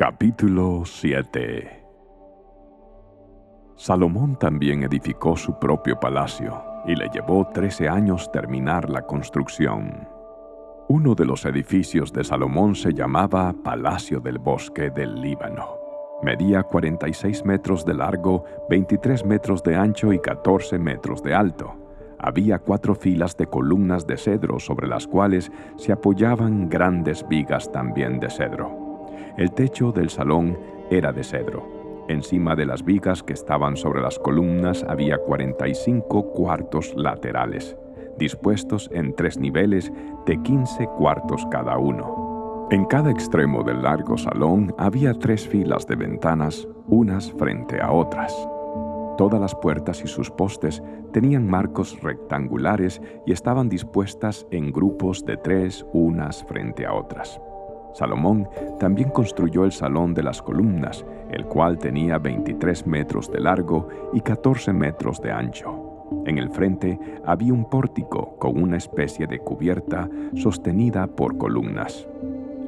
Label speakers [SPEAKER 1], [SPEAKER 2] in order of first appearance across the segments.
[SPEAKER 1] Capítulo 7 Salomón también edificó su propio palacio y le llevó trece años terminar la construcción. Uno de los edificios de Salomón se llamaba Palacio del Bosque del Líbano. Medía 46 metros de largo, 23 metros de ancho y 14 metros de alto. Había cuatro filas de columnas de cedro sobre las cuales se apoyaban grandes vigas también de cedro. El techo del salón era de cedro. Encima de las vigas que estaban sobre las columnas había 45 cuartos laterales, dispuestos en tres niveles de 15 cuartos cada uno. En cada extremo del largo salón había tres filas de ventanas, unas frente a otras. Todas las puertas y sus postes tenían marcos rectangulares y estaban dispuestas en grupos de tres unas frente a otras. Salomón también construyó el Salón de las Columnas, el cual tenía 23 metros de largo y 14 metros de ancho. En el frente había un pórtico con una especie de cubierta sostenida por columnas.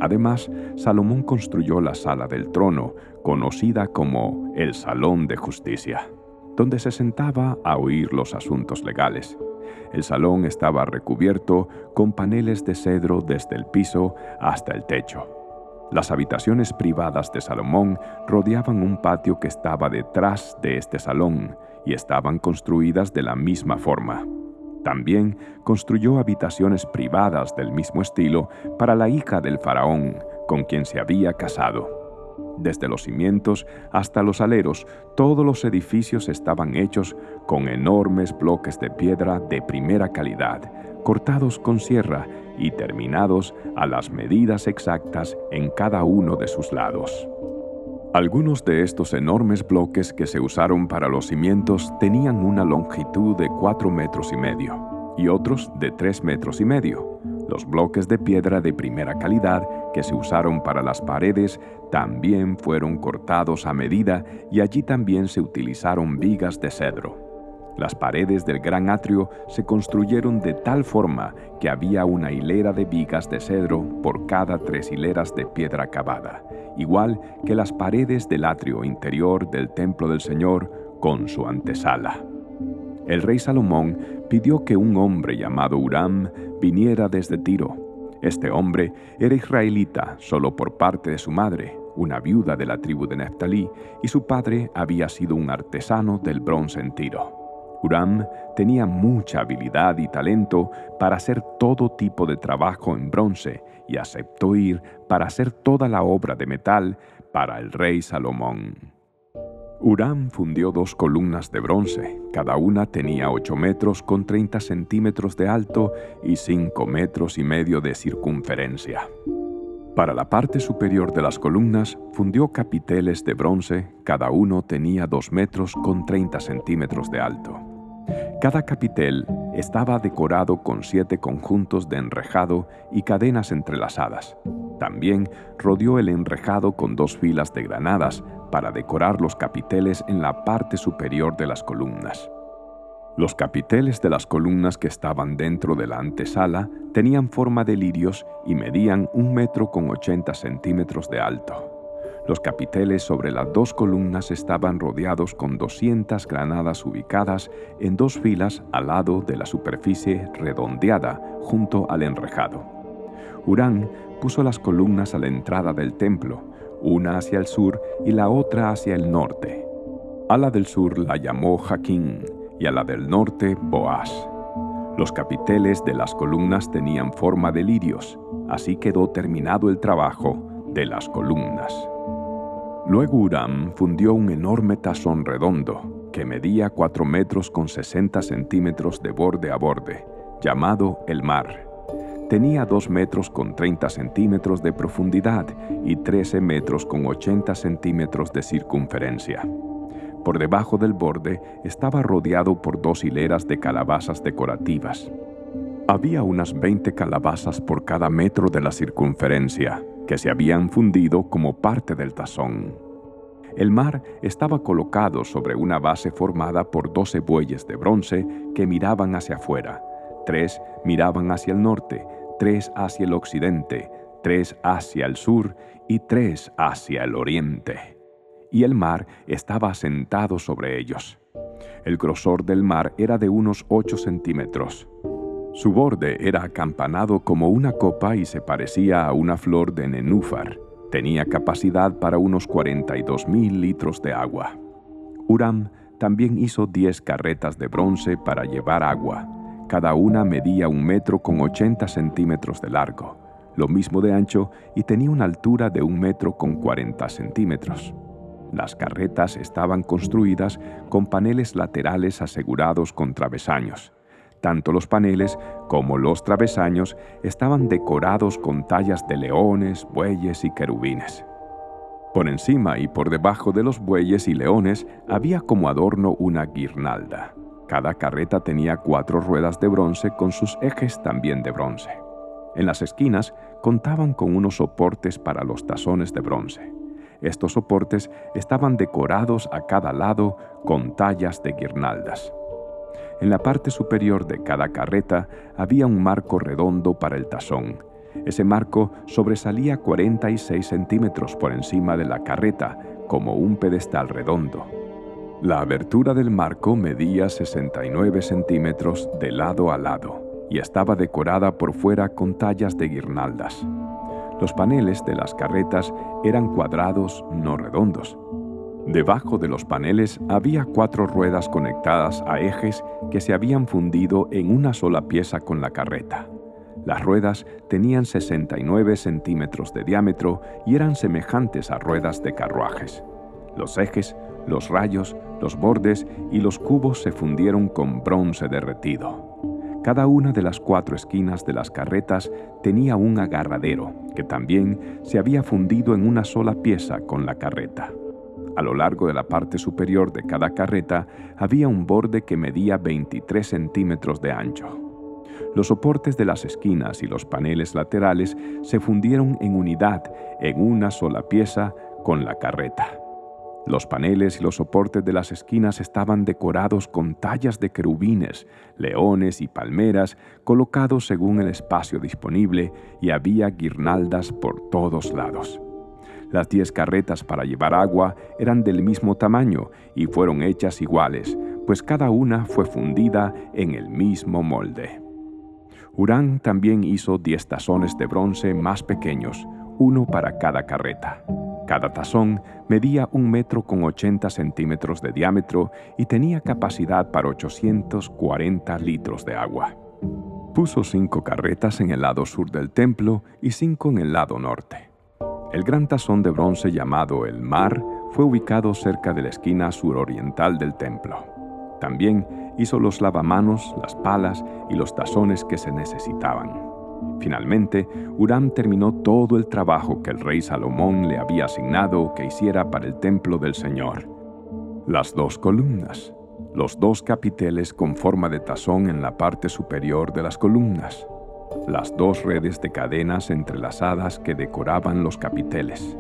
[SPEAKER 1] Además, Salomón construyó la sala del trono, conocida como el Salón de Justicia, donde se sentaba a oír los asuntos legales. El salón estaba recubierto con paneles de cedro desde el piso hasta el techo. Las habitaciones privadas de Salomón rodeaban un patio que estaba detrás de este salón y estaban construidas de la misma forma. También construyó habitaciones privadas del mismo estilo para la hija del faraón con quien se había casado. Desde los cimientos hasta los aleros, todos los edificios estaban hechos con enormes bloques de piedra de primera calidad, cortados con sierra y terminados a las medidas exactas en cada uno de sus lados. Algunos de estos enormes bloques que se usaron para los cimientos tenían una longitud de cuatro metros y medio y otros de tres metros y medio. Los bloques de piedra de primera calidad que se usaron para las paredes también fueron cortados a medida y allí también se utilizaron vigas de cedro. Las paredes del gran atrio se construyeron de tal forma que había una hilera de vigas de cedro por cada tres hileras de piedra cavada, igual que las paredes del atrio interior del templo del Señor con su antesala. El rey Salomón pidió que un hombre llamado Uram viniera desde Tiro. Este hombre era israelita solo por parte de su madre, una viuda de la tribu de Neftalí, y su padre había sido un artesano del bronce en Tiro. Uram tenía mucha habilidad y talento para hacer todo tipo de trabajo en bronce y aceptó ir para hacer toda la obra de metal para el rey Salomón. Uram fundió dos columnas de bronce, cada una tenía 8 metros con 30 centímetros de alto y 5 metros y medio de circunferencia. Para la parte superior de las columnas fundió capiteles de bronce, cada uno tenía 2 metros con 30 centímetros de alto. Cada capitel estaba decorado con siete conjuntos de enrejado y cadenas entrelazadas. También rodeó el enrejado con dos filas de granadas para decorar los capiteles en la parte superior de las columnas. Los capiteles de las columnas que estaban dentro de la antesala tenían forma de lirios y medían un metro con ochenta centímetros de alto. Los capiteles sobre las dos columnas estaban rodeados con 200 granadas ubicadas en dos filas al lado de la superficie redondeada junto al enrejado. Urán puso las columnas a la entrada del templo, una hacia el sur y la otra hacia el norte. A la del sur la llamó Jaquín y a la del norte Boaz. Los capiteles de las columnas tenían forma de lirios, así quedó terminado el trabajo de las columnas. Luego Uram fundió un enorme tazón redondo que medía 4 metros con 60 centímetros de borde a borde, llamado el mar Tenía 2 metros con 30 centímetros de profundidad y 13 metros con 80 centímetros de circunferencia. Por debajo del borde estaba rodeado por dos hileras de calabazas decorativas. Había unas 20 calabazas por cada metro de la circunferencia, que se habían fundido como parte del tazón. El mar estaba colocado sobre una base formada por 12 bueyes de bronce que miraban hacia afuera. Tres miraban hacia el norte, tres hacia el occidente, tres hacia el sur y tres hacia el oriente. Y el mar estaba asentado sobre ellos. El grosor del mar era de unos ocho centímetros. Su borde era acampanado como una copa y se parecía a una flor de nenúfar. Tenía capacidad para unos 42 mil litros de agua. Uram también hizo diez carretas de bronce para llevar agua. Cada una medía un metro con 80 centímetros de largo, lo mismo de ancho y tenía una altura de un metro con 40 centímetros. Las carretas estaban construidas con paneles laterales asegurados con travesaños. Tanto los paneles como los travesaños estaban decorados con tallas de leones, bueyes y querubines. Por encima y por debajo de los bueyes y leones había como adorno una guirnalda. Cada carreta tenía cuatro ruedas de bronce con sus ejes también de bronce. En las esquinas contaban con unos soportes para los tazones de bronce. Estos soportes estaban decorados a cada lado con tallas de guirnaldas. En la parte superior de cada carreta había un marco redondo para el tazón. Ese marco sobresalía 46 centímetros por encima de la carreta, como un pedestal redondo. La abertura del marco medía 69 centímetros de lado a lado y estaba decorada por fuera con tallas de guirnaldas. Los paneles de las carretas eran cuadrados, no redondos. Debajo de los paneles había cuatro ruedas conectadas a ejes que se habían fundido en una sola pieza con la carreta. Las ruedas tenían 69 centímetros de diámetro y eran semejantes a ruedas de carruajes. Los ejes, los rayos, los bordes y los cubos se fundieron con bronce derretido. Cada una de las cuatro esquinas de las carretas tenía un agarradero que también se había fundido en una sola pieza con la carreta. A lo largo de la parte superior de cada carreta había un borde que medía 23 centímetros de ancho. Los soportes de las esquinas y los paneles laterales se fundieron en unidad en una sola pieza con la carreta. Los paneles y los soportes de las esquinas estaban decorados con tallas de querubines, leones y palmeras colocados según el espacio disponible y había guirnaldas por todos lados. Las diez carretas para llevar agua eran del mismo tamaño y fueron hechas iguales, pues cada una fue fundida en el mismo molde. Urán también hizo diez tazones de bronce más pequeños, uno para cada carreta. Cada tazón medía un metro con 80 centímetros de diámetro y tenía capacidad para 840 litros de agua. Puso cinco carretas en el lado sur del templo y cinco en el lado norte. El gran tazón de bronce llamado el Mar fue ubicado cerca de la esquina suroriental del templo. También hizo los lavamanos, las palas y los tazones que se necesitaban. Finalmente, Uram terminó todo el trabajo que el rey Salomón le había asignado que hiciera para el templo del Señor. Las dos columnas, los dos capiteles con forma de tazón en la parte superior de las columnas, las dos redes de cadenas entrelazadas que decoraban los capiteles,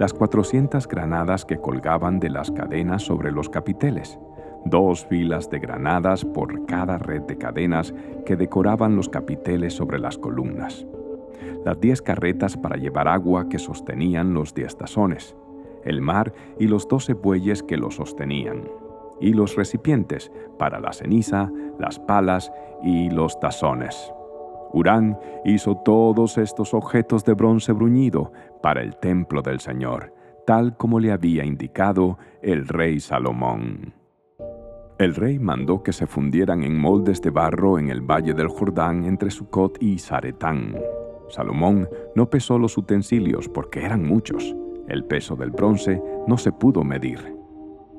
[SPEAKER 1] las 400 granadas que colgaban de las cadenas sobre los capiteles, dos filas de granadas por cada red de cadenas que decoraban los capiteles sobre las columnas, las diez carretas para llevar agua que sostenían los diez tazones, el mar y los doce bueyes que lo sostenían, y los recipientes para la ceniza, las palas y los tazones. Urán hizo todos estos objetos de bronce bruñido para el templo del Señor, tal como le había indicado el rey Salomón. El rey mandó que se fundieran en moldes de barro en el valle del Jordán entre Sucot y Zaretán. Salomón no pesó los utensilios porque eran muchos. El peso del bronce no se pudo medir.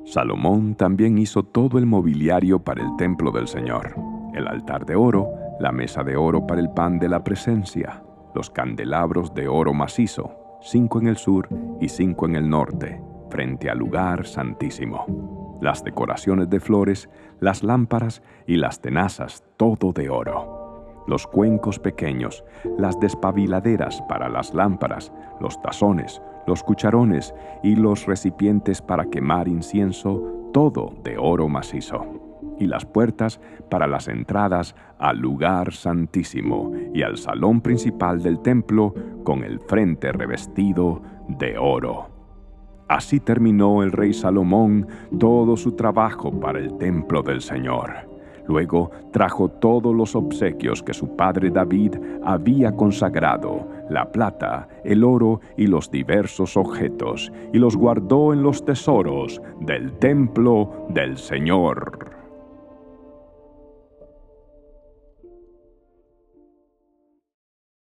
[SPEAKER 1] Salomón también hizo todo el mobiliario para el templo del Señor, el altar de oro, la mesa de oro para el pan de la presencia, los candelabros de oro macizo, cinco en el sur y cinco en el norte, frente al lugar santísimo las decoraciones de flores, las lámparas y las tenazas, todo de oro. Los cuencos pequeños, las despabiladeras para las lámparas, los tazones, los cucharones y los recipientes para quemar incienso, todo de oro macizo. y las puertas para las entradas al lugar santísimo y al salón principal del templo con el frente revestido de oro. Así terminó el rey Salomón todo su trabajo para el templo del Señor. Luego trajo todos los obsequios que su padre David había consagrado, la plata, el oro y los diversos objetos, y los guardó en los tesoros del templo del Señor.